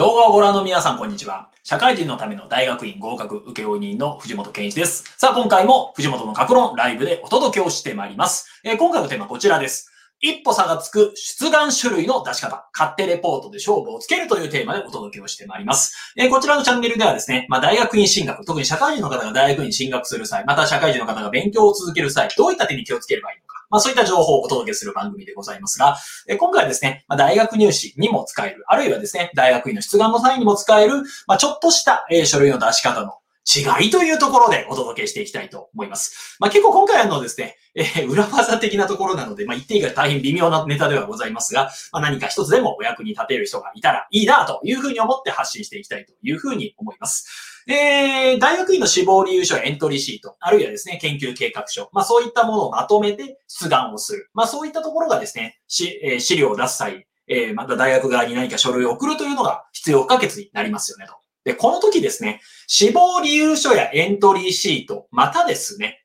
動画をご覧の皆さん、こんにちは。社会人のための大学院合格請負人の藤本健一です。さあ、今回も藤本の格論ライブでお届けをしてまいります。えー、今回のテーマはこちらです。一歩差がつく出願種類の出し方、勝手レポートで勝負をつけるというテーマでお届けをしてまいります。えー、こちらのチャンネルではですね、まあ、大学院進学、特に社会人の方が大学院進学する際、また社会人の方が勉強を続ける際、どういった点に気をつければいいのか。まあそういった情報をお届けする番組でございますが、え今回はですね、まあ、大学入試にも使える、あるいはですね、大学院の出願の際にも使える、まあちょっとした、え書類の出し方の違いというところでお届けしていきたいと思います。まあ、結構今回のですね、えー、裏技的なところなので、まあ、言っていいか大変微妙なネタではございますが、まあ、何か一つでもお役に立てる人がいたらいいなというふうに思って発信していきたいというふうに思います。えー、大学院の志望理由書エントリーシート、あるいはですね、研究計画書、まあ、そういったものをまとめて出願をする。まあ、そういったところがですね、しえー、資料を出す際、えー、また大学側に何か書類を送るというのが必要不可欠になりますよねと。で、この時ですね、死亡理由書やエントリーシート、またですね、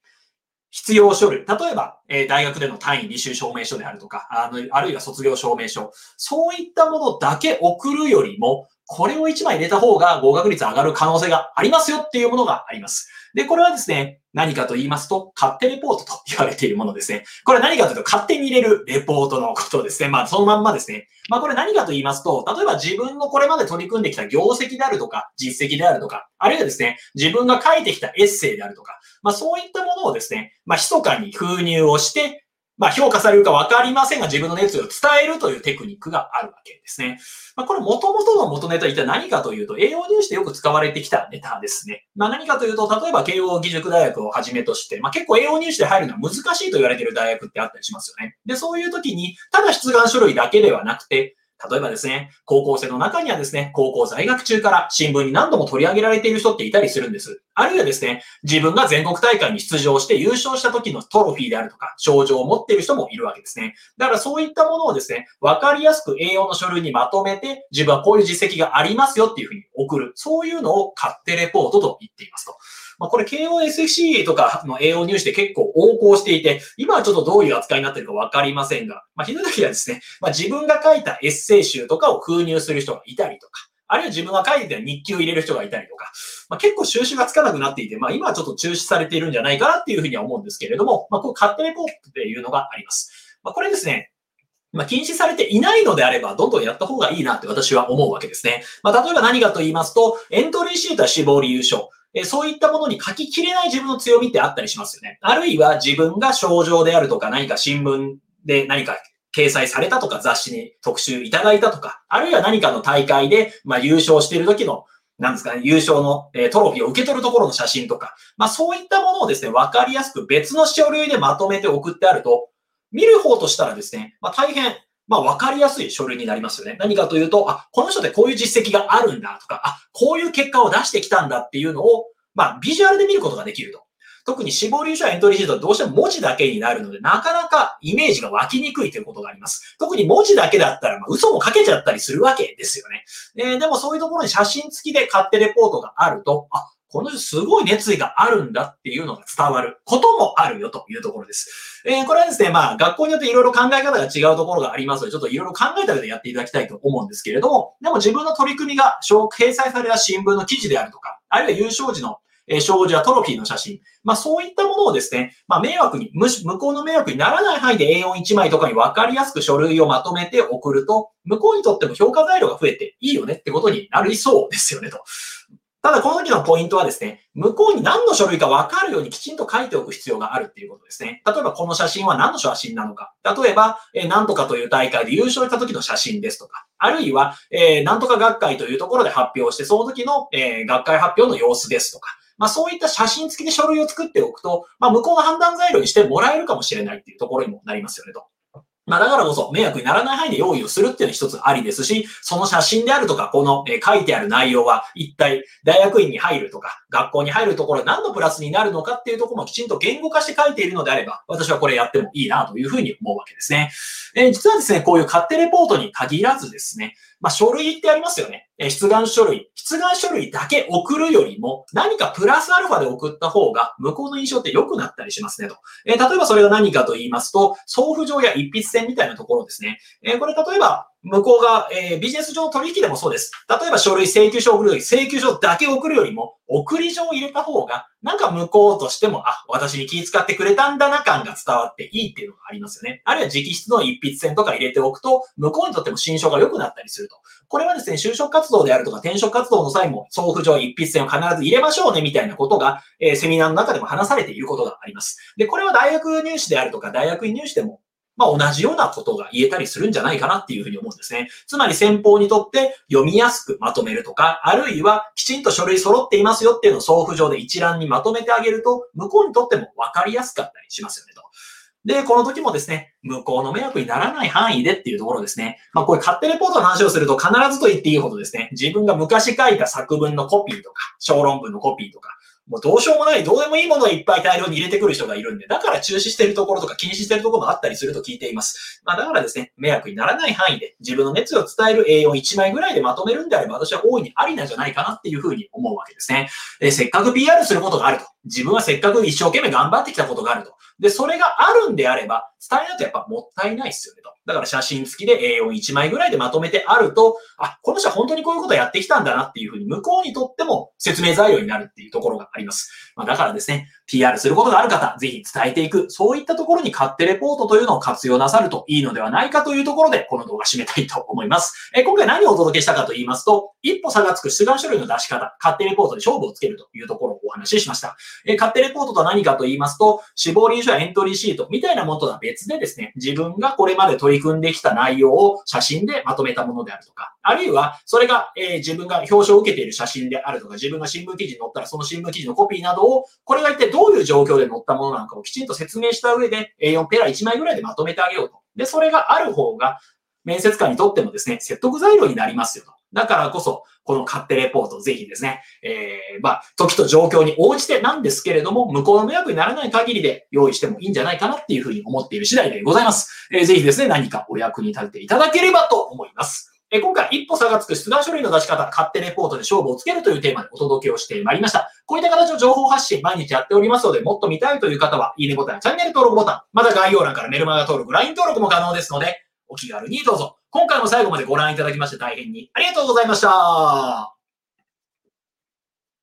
必要書類。例えば、えー、大学での単位履修証明書であるとか、あの、あるいは卒業証明書。そういったものだけ送るよりも、これを1枚入れた方が合格率上がる可能性がありますよっていうものがあります。で、これはですね、何かと言いますと、勝手レポートと言われているものですね。これは何かというと、勝手に入れるレポートのことですね。まあ、そのまんまですね。まあ、これ何かと言いますと、例えば自分のこれまで取り組んできた業績であるとか、実績であるとか、あるいはですね、自分が書いてきたエッセイであるとか、まあ、そういったものをですね、まあ、密かに封入をして、まあ、評価されるかわかりませんが、自分の熱意を伝えるというテクニックがあるわけですね。まあ、これ元々の元ネタは一体何かというと、栄養入試でよく使われてきたネタですね。まあ、何かというと、例えば慶応義塾大学をはじめとして、まあ、結構栄養入試で入るのは難しいと言われている大学ってあったりしますよね。で、そういう時に、ただ出願書類だけではなくて、例えばですね、高校生の中にはですね、高校在学中から新聞に何度も取り上げられている人っていたりするんです。あるいはですね、自分が全国大会に出場して優勝した時のトロフィーであるとか、症状を持っている人もいるわけですね。だからそういったものをですね、わかりやすく栄養の書類にまとめて、自分はこういう実績がありますよっていうふうに送る。そういうのを勝手レポートと言っていますと。まあ、これ KOSFC とかの栄養入試で結構横行していて、今はちょっとどういう扱いになってるかわかりませんが、まあ、ひどい時はですね、まあ、自分が書いたエッセイ集とかを封入する人がいたりとか、あるいは自分が書いてた日記を入れる人がいたりとか、まあ、結構収集がつかなくなっていて、まあ今はちょっと中止されているんじゃないかなっていうふうには思うんですけれども、まあこう勝手レポートっていうのがあります。まあこれですね、まあ、禁止されていないのであれば、どんどんやった方がいいなって私は思うわけですね。まあ、例えば何かと言いますと、エントリーシートは死亡理由書。えそういったものに書ききれない自分の強みってあったりしますよね。あるいは自分が症状であるとか何か新聞で何か掲載されたとか雑誌に特集いただいたとか、あるいは何かの大会で、まあ、優勝している時のなんですかね、優勝の、えトロフィーを受け取るところの写真とか、まあそういったものをですね、わかりやすく別の書類でまとめて送ってあると、見る方としたらですね、まあ大変まあ、わかりやすい書類になりますよね。何かというと、あ、この人ってこういう実績があるんだとか、あ、こういう結果を出してきたんだっていうのを、まあ、ビジュアルで見ることができると。特に死亡理由書エントリーシートはどうしても文字だけになるので、なかなかイメージが湧きにくいということがあります。特に文字だけだったら、まあ、嘘もかけちゃったりするわけですよね。えー、でもそういうところに写真付きで勝手レポートがあると、あ、この人すごい熱意があるんだっていうのが伝わることもあるよというところです。えー、これはですね、まあ、学校によっていろいろ考え方が違うところがありますので、ちょっといろいろ考えた上でやっていただきたいと思うんですけれども、でも自分の取り組みが掲載された新聞の記事であるとか、あるいは優勝時のえー、障子やトロフィーの写真。まあそういったものをですね、まあ迷惑に、むし向こうの迷惑にならない範囲で A41 枚とかに分かりやすく書類をまとめて送ると、向こうにとっても評価材料が増えていいよねってことになりそうですよねと。ただ、この時のポイントはですね、向こうに何の書類か分かるようにきちんと書いておく必要があるっていうことですね。例えば、この写真は何の写真なのか。例えば、えー、何とかという大会で優勝した時の写真ですとか。あるいは、えー、何とか学会というところで発表して、その時の、えー、学会発表の様子ですとか。まあそういった写真付きで書類を作っておくと、まあ向こうの判断材料にしてもらえるかもしれないっていうところにもなりますよねと。まあだからこそ迷惑にならない範囲で用意をするっていうのは一つありですし、その写真であるとか、この、書いてある内容は一体大学院に入るとか、学校に入るところ何のプラスになるのかっていうところもきちんと言語化して書いているのであれば、私はこれやってもいいなというふうに思うわけですね。えー、実はですね、こういう勝手レポートに限らずですね、まあ書類ってありますよね。え出願書類。出願書類だけ送るよりも、何かプラスアルファで送った方が、向こうの印象って良くなったりしますねと。え、例えばそれが何かと言いますと、送付状や一筆箋みたいなところですね。え、これ例えば、向こうが、えー、ビジネス上取引でもそうです。例えば書類請求書を送るとき、請求書だけ送るよりも、送り状を入れた方が、なんか向こうとしても、あ、私に気遣ってくれたんだな感が伝わっていいっていうのがありますよね。あるいは直筆の一筆線とか入れておくと、向こうにとっても心象が良くなったりすると。これはですね、就職活動であるとか転職活動の際も、送付状一筆線を必ず入れましょうねみたいなことが、えー、セミナーの中でも話されていることがあります。で、これは大学入試であるとか、大学院入試でもまあ、同じようなことが言えたりするんじゃないかなっていうふうに思うんですね。つまり先方にとって読みやすくまとめるとか、あるいはきちんと書類揃っていますよっていうのを送付上で一覧にまとめてあげると、向こうにとっても分かりやすかったりしますよねと。で、この時もですね、向こうの迷惑にならない範囲でっていうところですね。まあ、こういう勝手レポートの話をすると必ずと言っていいほどですね、自分が昔書いた作文のコピーとか、小論文のコピーとか、もうどうしようもない、どうでもいいものをいっぱい大量に入れてくる人がいるんで、だから中止してるところとか禁止してるところもあったりすると聞いています。まあだからですね、迷惑にならない範囲で自分の熱を伝える A41 枚ぐらいでまとめるんであれば私は大いにありなんじゃないかなっていうふうに思うわけですね。えせっかく PR することがあると。自分はせっかく一生懸命頑張ってきたことがあると。で、それがあるんであれば、伝えないとやっぱもったいないですよねと。だから写真付きで A41 枚ぐらいでまとめてあると、あ、この人は本当にこういうことやってきたんだなっていうふうに向こうにとっても説明材料になるっていうところがあります。まあ、だからですね、PR することがある方、ぜひ伝えていく、そういったところに勝手レポートというのを活用なさるといいのではないかというところで、この動画締めたいと思います。え今回何をお届けしたかと言いますと、一歩差がつく出願書類の出し方、勝手レポートで勝負をつけるというところ話ししました。え勝手レポートとは何かと言いますと、死亡臨書やエントリーシートみたいなものとは別でですね、自分がこれまで取り組んできた内容を写真でまとめたものであるとか、あるいは、それが、え、自分が表彰を受けている写真であるとか、自分が新聞記事に載ったらその新聞記事のコピーなどを、これが一体どういう状況で載ったものなのかをきちんと説明した上で、A4 ペラ1枚ぐらいでまとめてあげようと。で、それがある方が、面接官にとってもですね、説得材料になりますよと。だからこそ、この勝手レポート、ぜひですね、えー、まあ、時と状況に応じてなんですけれども、向こうの迷惑にならない限りで用意してもいいんじゃないかなっていうふうに思っている次第でございます。えー、ぜひですね、何かお役に立てていただければと思います。え今回、一歩差がつく出願書類の出し方、勝手レポートで勝負をつけるというテーマでお届けをしてまいりました。こういった形の情報発信、毎日やっておりますので、もっと見たいという方は、いいねボタン、チャンネル登録ボタン、また概要欄からメルマガ登録、LINE 登録も可能ですので、お気軽にどうぞ。今回も最後までご覧いただきまして大変にありがとうございました。